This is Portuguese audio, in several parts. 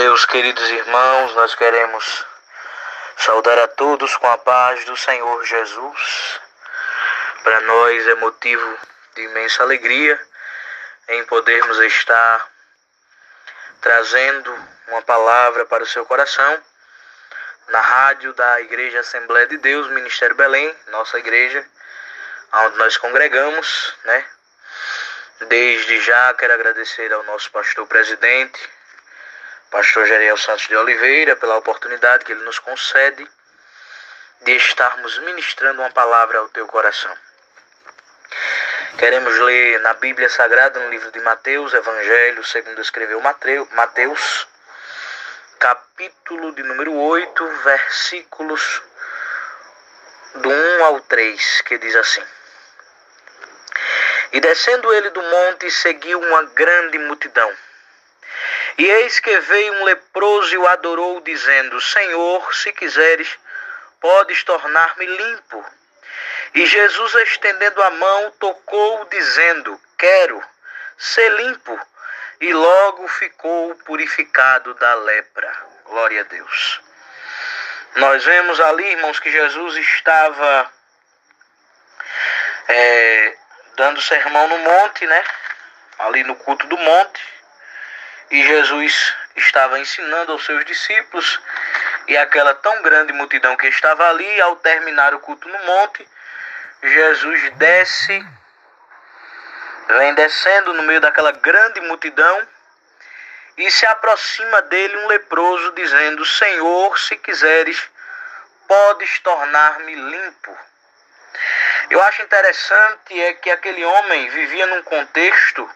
Meus queridos irmãos, nós queremos saudar a todos com a paz do Senhor Jesus. Para nós é motivo de imensa alegria em podermos estar trazendo uma palavra para o seu coração na rádio da Igreja Assembleia de Deus, Ministério Belém, nossa igreja, onde nós congregamos, né? Desde já quero agradecer ao nosso pastor presidente, pastor Jeriel Santos de Oliveira, pela oportunidade que ele nos concede de estarmos ministrando uma palavra ao teu coração. Queremos ler na Bíblia Sagrada, no livro de Mateus, Evangelho, segundo escreveu Mateus, capítulo de número 8, versículos do 1 ao 3, que diz assim: E descendo ele do monte, seguiu uma grande multidão e eis que veio um leproso e o adorou, dizendo: Senhor, se quiseres, podes tornar-me limpo. E Jesus, estendendo a mão, tocou, dizendo: Quero ser limpo. E logo ficou purificado da lepra. Glória a Deus. Nós vemos ali, irmãos, que Jesus estava é, dando sermão no monte, né? Ali no culto do monte. E Jesus estava ensinando aos seus discípulos, e aquela tão grande multidão que estava ali, ao terminar o culto no monte, Jesus desce, vem descendo no meio daquela grande multidão, e se aproxima dele um leproso, dizendo: Senhor, se quiseres, podes tornar-me limpo. Eu acho interessante é que aquele homem vivia num contexto,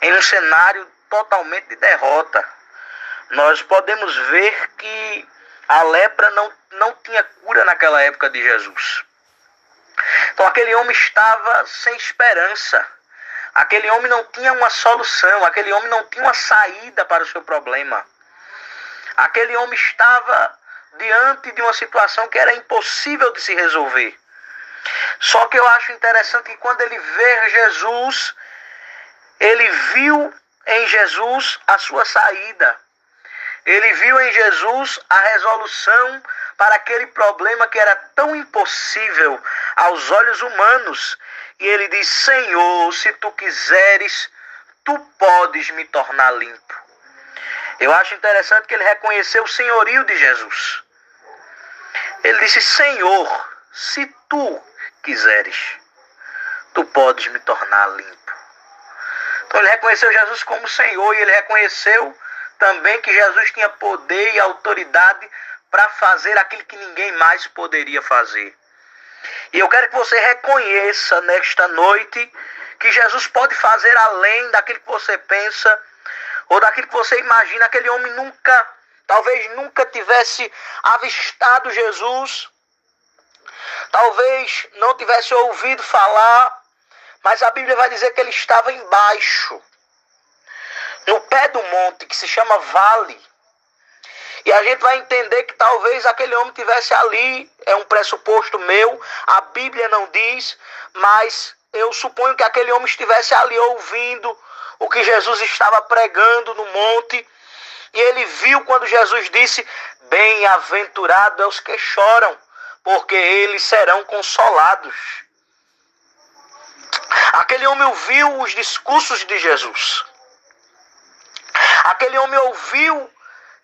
em um cenário totalmente de derrota. Nós podemos ver que a lepra não, não tinha cura naquela época de Jesus. Então aquele homem estava sem esperança. Aquele homem não tinha uma solução, aquele homem não tinha uma saída para o seu problema. Aquele homem estava diante de uma situação que era impossível de se resolver. Só que eu acho interessante que quando ele vê Jesus, ele viu em Jesus a sua saída. Ele viu em Jesus a resolução para aquele problema que era tão impossível aos olhos humanos. E ele diz: Senhor, se tu quiseres, tu podes me tornar limpo. Eu acho interessante que ele reconheceu o senhorio de Jesus. Ele disse: Senhor, se tu quiseres, tu podes me tornar limpo. Então ele reconheceu Jesus como Senhor e ele reconheceu também que Jesus tinha poder e autoridade para fazer aquilo que ninguém mais poderia fazer. E eu quero que você reconheça nesta noite que Jesus pode fazer além daquilo que você pensa ou daquilo que você imagina. Aquele homem nunca, talvez nunca tivesse avistado Jesus, talvez não tivesse ouvido falar mas a Bíblia vai dizer que ele estava embaixo, no pé do monte, que se chama vale. E a gente vai entender que talvez aquele homem tivesse ali, é um pressuposto meu, a Bíblia não diz, mas eu suponho que aquele homem estivesse ali ouvindo o que Jesus estava pregando no monte. E ele viu quando Jesus disse: Bem-aventurado é os que choram, porque eles serão consolados. Aquele homem ouviu os discursos de Jesus. Aquele homem ouviu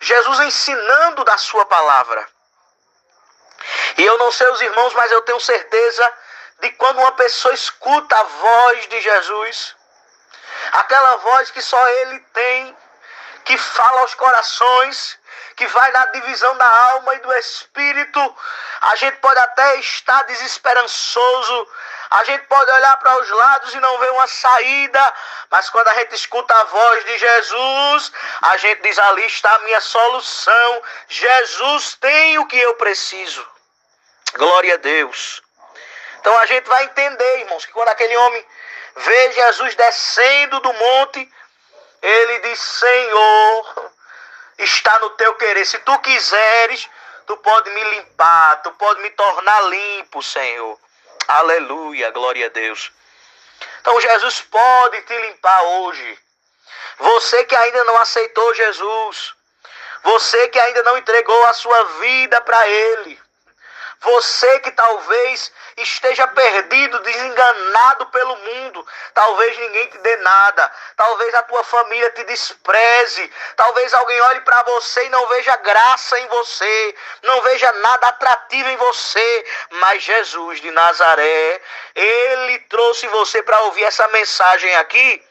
Jesus ensinando da sua palavra. E eu não sei os irmãos, mas eu tenho certeza de quando uma pessoa escuta a voz de Jesus, aquela voz que só ele tem, que fala aos corações, que vai na divisão da alma e do espírito, a gente pode até estar desesperançoso, a gente pode olhar para os lados e não ver uma saída, mas quando a gente escuta a voz de Jesus, a gente diz: ali está a minha solução. Jesus tem o que eu preciso. Glória a Deus. Então a gente vai entender, irmãos, que quando aquele homem vê Jesus descendo do monte, ele diz: Senhor, está no teu querer. Se tu quiseres, tu pode me limpar, tu pode me tornar limpo, Senhor. Aleluia, glória a Deus. Então Jesus pode te limpar hoje. Você que ainda não aceitou Jesus, Você que ainda não entregou a sua vida para Ele. Você que talvez esteja perdido, desenganado pelo mundo, talvez ninguém te dê nada, talvez a tua família te despreze, talvez alguém olhe para você e não veja graça em você, não veja nada atrativo em você, mas Jesus de Nazaré, ele trouxe você para ouvir essa mensagem aqui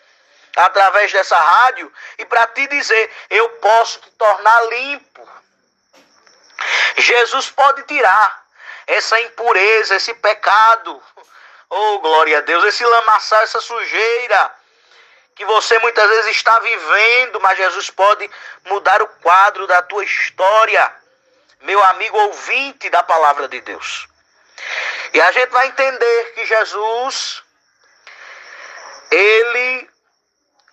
através dessa rádio e para te dizer: eu posso te tornar limpo. Jesus pode tirar essa impureza, esse pecado. Oh, glória a Deus, esse lamaçal, essa sujeira que você muitas vezes está vivendo, mas Jesus pode mudar o quadro da tua história, meu amigo ouvinte da palavra de Deus. E a gente vai entender que Jesus, ele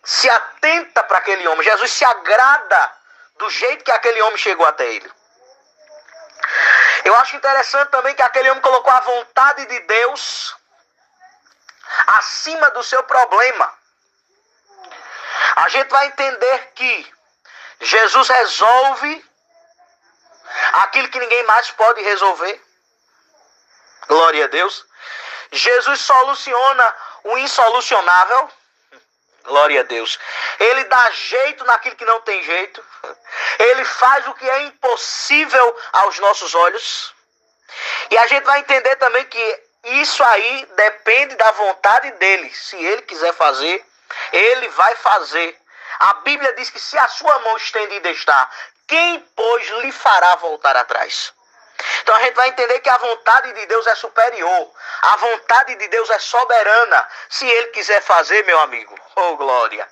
se atenta para aquele homem, Jesus se agrada do jeito que aquele homem chegou até ele. Eu acho interessante também que aquele homem colocou a vontade de Deus acima do seu problema. A gente vai entender que Jesus resolve aquilo que ninguém mais pode resolver. Glória a Deus. Jesus soluciona o insolucionável. Glória a Deus. Ele dá jeito naquilo que não tem jeito. Ele faz o que é impossível aos nossos olhos. E a gente vai entender também que isso aí depende da vontade dele. Se ele quiser fazer, ele vai fazer. A Bíblia diz que se a sua mão estendida está, quem, pois, lhe fará voltar atrás? Então a gente vai entender que a vontade de Deus é superior. A vontade de Deus é soberana. Se ele quiser fazer, meu amigo, oh glória.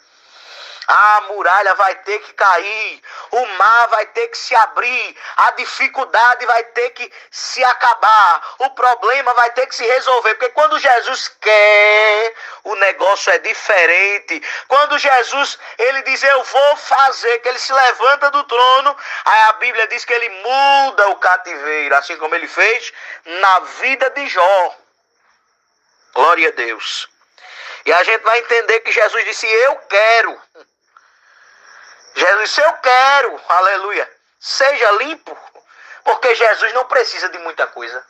A muralha vai ter que cair, o mar vai ter que se abrir, a dificuldade vai ter que se acabar, o problema vai ter que se resolver. Porque quando Jesus quer, o negócio é diferente. Quando Jesus ele diz eu vou fazer, que ele se levanta do trono, aí a Bíblia diz que ele muda o cativeiro, assim como ele fez na vida de Jó. Glória a Deus. E a gente vai entender que Jesus disse: Eu quero. Jesus disse: Eu quero, aleluia. Seja limpo, porque Jesus não precisa de muita coisa.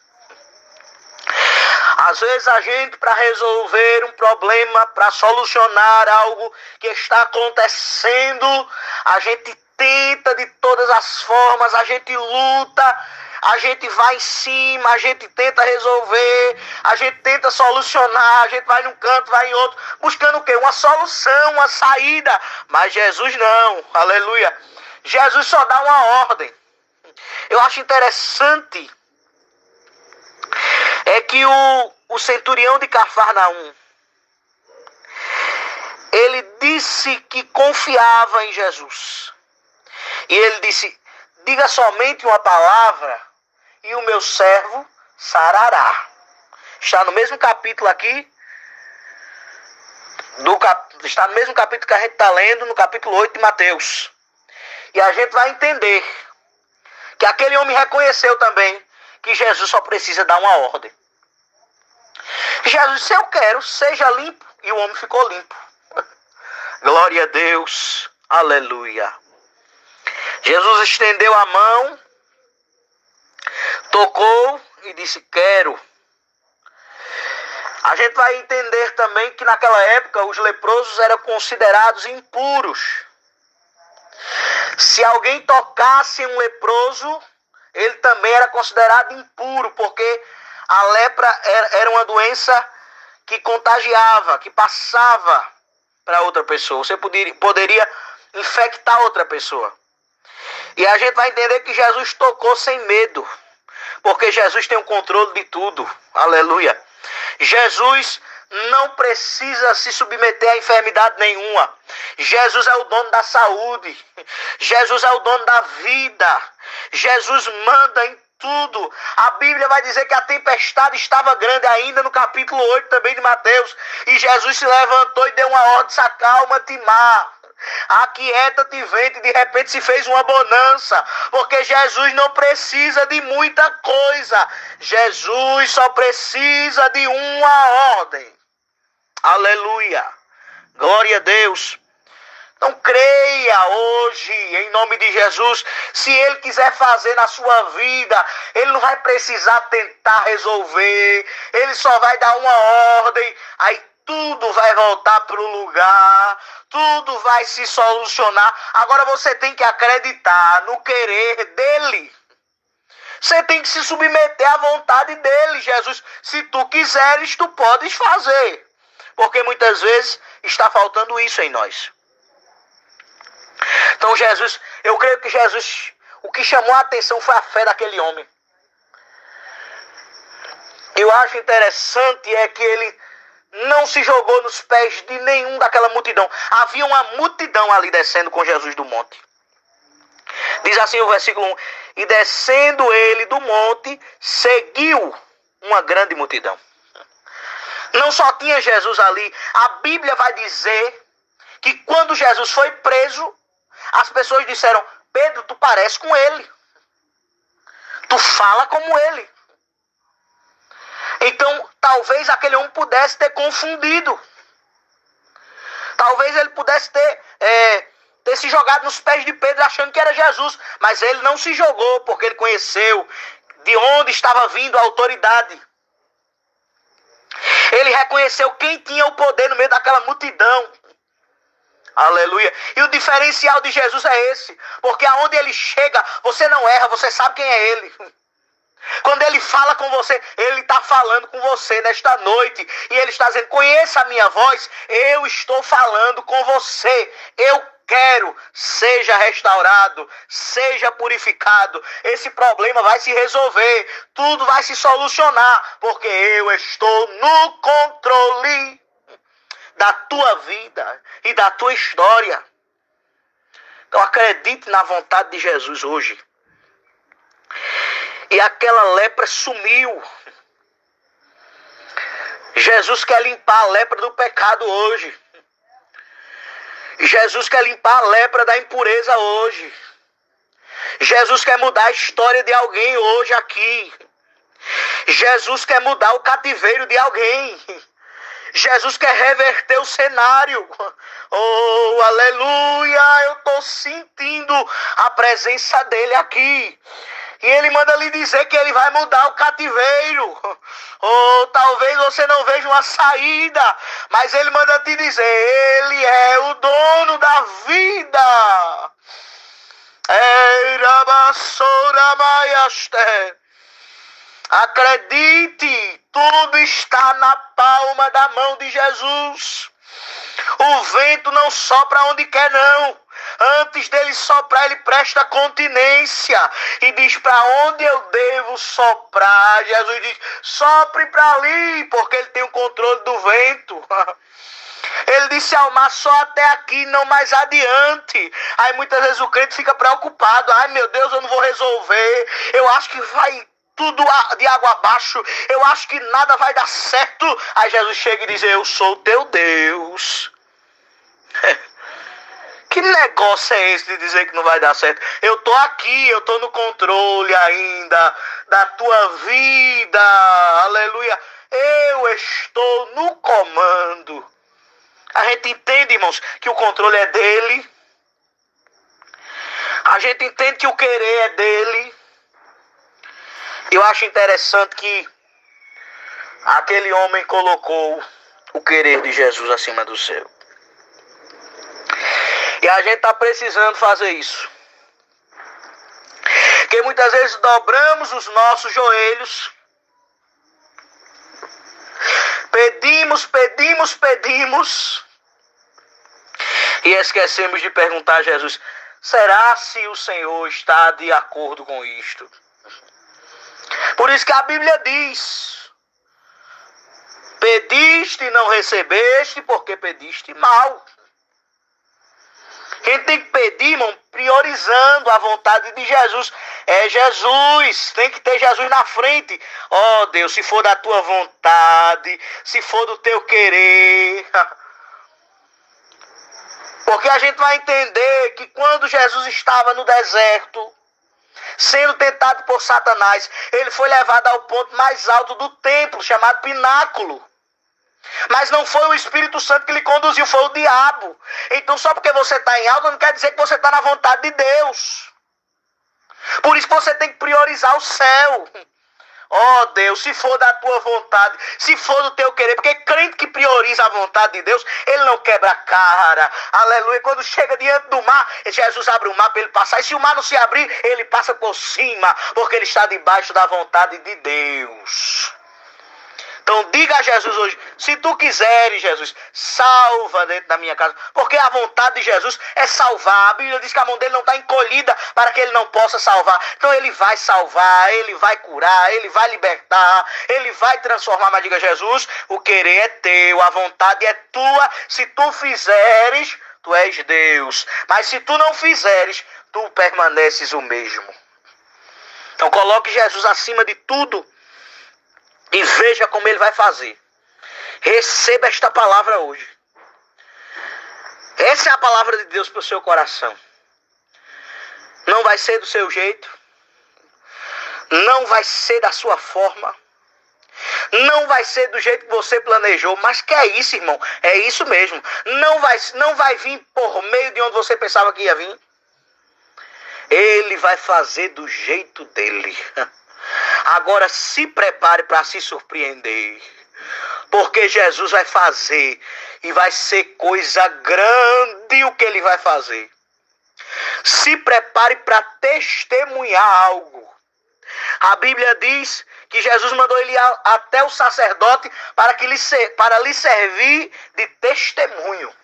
Às vezes a gente, para resolver um problema, para solucionar algo que está acontecendo, a gente tenta de todas as formas, a gente luta, a gente vai em cima, a gente tenta resolver, a gente tenta solucionar, a gente vai num canto, vai em outro, buscando o quê? Uma solução, uma saída. Mas Jesus não, aleluia. Jesus só dá uma ordem. Eu acho interessante é que o, o centurião de Cafarnaum ele disse que confiava em Jesus. E ele disse: Diga somente uma palavra e o meu servo sarará. Está no mesmo capítulo aqui. Do cap... Está no mesmo capítulo que a gente está lendo, no capítulo 8 de Mateus. E a gente vai entender que aquele homem reconheceu também que Jesus só precisa dar uma ordem. Jesus disse: Eu quero, seja limpo. E o homem ficou limpo. Glória a Deus. Aleluia. Jesus estendeu a mão, tocou e disse: Quero. A gente vai entender também que naquela época os leprosos eram considerados impuros. Se alguém tocasse um leproso, ele também era considerado impuro, porque a lepra era uma doença que contagiava, que passava para outra pessoa. Você poderia, infectar outra pessoa. E a gente vai entender que Jesus tocou sem medo, porque Jesus tem o controle de tudo. Aleluia. Jesus não precisa se submeter a enfermidade nenhuma. Jesus é o dono da saúde. Jesus é o dono da vida. Jesus manda em tudo. A Bíblia vai dizer que a tempestade estava grande ainda no capítulo 8 também de Mateus. E Jesus se levantou e deu uma ordem: acalma-te, mar. Aquieta-te, vento, e de repente se fez uma bonança, porque Jesus não precisa de muita coisa, Jesus só precisa de uma ordem. Aleluia, glória a Deus. Então creia hoje, em nome de Jesus. Se Ele quiser fazer na sua vida, Ele não vai precisar tentar resolver. Ele só vai dar uma ordem. Aí tudo vai voltar para o lugar. Tudo vai se solucionar. Agora você tem que acreditar no querer dEle. Você tem que se submeter à vontade dele, Jesus. Se tu quiseres, tu podes fazer. Porque muitas vezes está faltando isso em nós. Então Jesus, eu creio que Jesus, o que chamou a atenção foi a fé daquele homem. Eu acho interessante é que ele não se jogou nos pés de nenhum daquela multidão. Havia uma multidão ali descendo com Jesus do monte. Diz assim o versículo 1: E descendo ele do monte, seguiu uma grande multidão. Não só tinha Jesus ali, a Bíblia vai dizer que quando Jesus foi preso, as pessoas disseram: Pedro, tu parece com ele. Tu fala como ele. Então, talvez aquele homem pudesse ter confundido. Talvez ele pudesse ter, é, ter se jogado nos pés de Pedro achando que era Jesus. Mas ele não se jogou, porque ele conheceu de onde estava vindo a autoridade. Ele reconheceu quem tinha o poder no meio daquela multidão. Aleluia. E o diferencial de Jesus é esse. Porque aonde ele chega, você não erra, você sabe quem é ele. Quando ele fala com você, ele está falando com você nesta noite. E ele está dizendo: Conheça a minha voz, eu estou falando com você. Eu quero, seja restaurado, seja purificado. Esse problema vai se resolver, tudo vai se solucionar, porque eu estou no controle da tua vida e da tua história. Então acredite na vontade de Jesus hoje. E aquela lepra sumiu. Jesus quer limpar a lepra do pecado hoje. Jesus quer limpar a lepra da impureza hoje. Jesus quer mudar a história de alguém hoje aqui. Jesus quer mudar o cativeiro de alguém. Jesus quer reverter o cenário. Oh, aleluia! Eu estou sentindo a presença dele aqui. E ele manda lhe dizer que ele vai mudar o cativeiro. Ou talvez você não veja uma saída, mas ele manda te dizer: Ele é o dono da vida. Acredite, tudo está na palma da mão de Jesus. O vento não sopra onde quer, não. Antes dele soprar, ele presta continência e diz para onde eu devo soprar. Jesus diz: sopre para ali, porque ele tem o controle do vento. Ele disse ao mar só até aqui, não mais adiante. Aí muitas vezes o crente fica preocupado. Ai meu Deus, eu não vou resolver. Eu acho que vai tudo de água abaixo. Eu acho que nada vai dar certo. Aí Jesus chega e diz: Eu sou teu Deus. Que negócio é esse de dizer que não vai dar certo? Eu tô aqui, eu tô no controle ainda da tua vida. Aleluia. Eu estou no comando. A gente entende, irmãos, que o controle é dele. A gente entende que o querer é dele. Eu acho interessante que aquele homem colocou o querer de Jesus acima do seu. E a gente está precisando fazer isso. Porque muitas vezes dobramos os nossos joelhos, pedimos, pedimos, pedimos, e esquecemos de perguntar a Jesus: será se o Senhor está de acordo com isto? Por isso que a Bíblia diz: pediste e não recebeste, porque pediste mal. Gente tem que pedir, irmão, priorizando a vontade de Jesus. É Jesus, tem que ter Jesus na frente. Ó oh, Deus, se for da tua vontade, se for do teu querer. Porque a gente vai entender que quando Jesus estava no deserto, sendo tentado por Satanás, ele foi levado ao ponto mais alto do templo, chamado pináculo. Mas não foi o Espírito Santo que lhe conduziu, foi o diabo. Então, só porque você está em alta, não quer dizer que você está na vontade de Deus. Por isso que você tem que priorizar o céu. Oh Deus, se for da tua vontade, se for do teu querer, porque crente que prioriza a vontade de Deus, ele não quebra a cara. Aleluia. Quando chega diante do mar, Jesus abre o mar para ele passar. E se o mar não se abrir, ele passa por cima, porque ele está debaixo da vontade de Deus. Então diga a Jesus hoje, se tu quiseres, Jesus, salva dentro da minha casa. Porque a vontade de Jesus é salvar. A Bíblia diz que a mão dele não está encolhida para que ele não possa salvar. Então ele vai salvar, ele vai curar, ele vai libertar, ele vai transformar. Mas diga Jesus, o querer é teu, a vontade é tua. Se tu fizeres, tu és Deus. Mas se tu não fizeres, tu permaneces o mesmo. Então coloque Jesus acima de tudo e veja como ele vai fazer. Receba esta palavra hoje. Essa é a palavra de Deus para o seu coração. Não vai ser do seu jeito. Não vai ser da sua forma. Não vai ser do jeito que você planejou, mas que é isso, irmão? É isso mesmo. Não vai, não vai vir por meio de onde você pensava que ia vir. Ele vai fazer do jeito dele. Agora se prepare para se surpreender. Porque Jesus vai fazer e vai ser coisa grande o que ele vai fazer. Se prepare para testemunhar algo. A Bíblia diz que Jesus mandou ele até o sacerdote para, que lhe, para lhe servir de testemunho.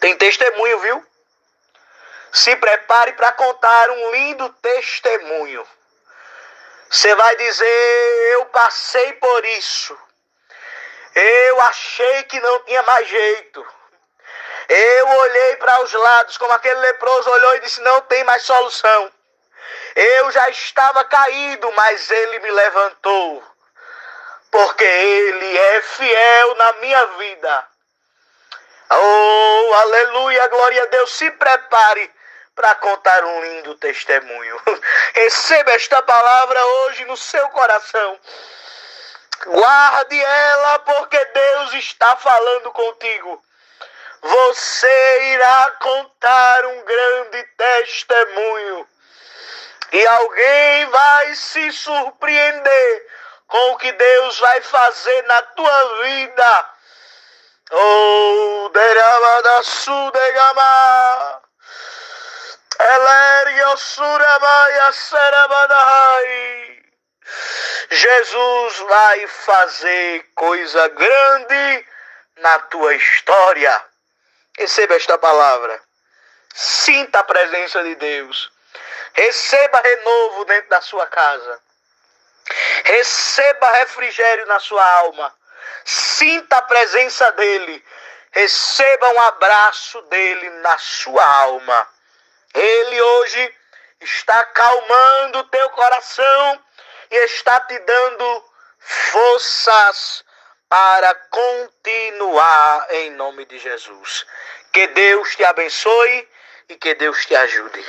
Tem testemunho, viu? Se prepare para contar um lindo testemunho. Você vai dizer: Eu passei por isso. Eu achei que não tinha mais jeito. Eu olhei para os lados, como aquele leproso olhou e disse: Não tem mais solução. Eu já estava caído, mas ele me levantou. Porque ele é fiel na minha vida. Oh, aleluia, glória a Deus. Se prepare para contar um lindo testemunho. Receba esta palavra hoje no seu coração. Guarde ela, porque Deus está falando contigo. Você irá contar um grande testemunho. E alguém vai se surpreender com o que Deus vai fazer na tua vida. Oh, derama da sudegama. Jesus vai fazer coisa grande na tua história. Receba esta palavra. Sinta a presença de Deus. Receba renovo dentro da sua casa. Receba refrigério na sua alma. Sinta a presença dele. Receba um abraço dele na sua alma. Ele hoje está acalmando o teu coração e está te dando forças para continuar em nome de Jesus. Que Deus te abençoe e que Deus te ajude.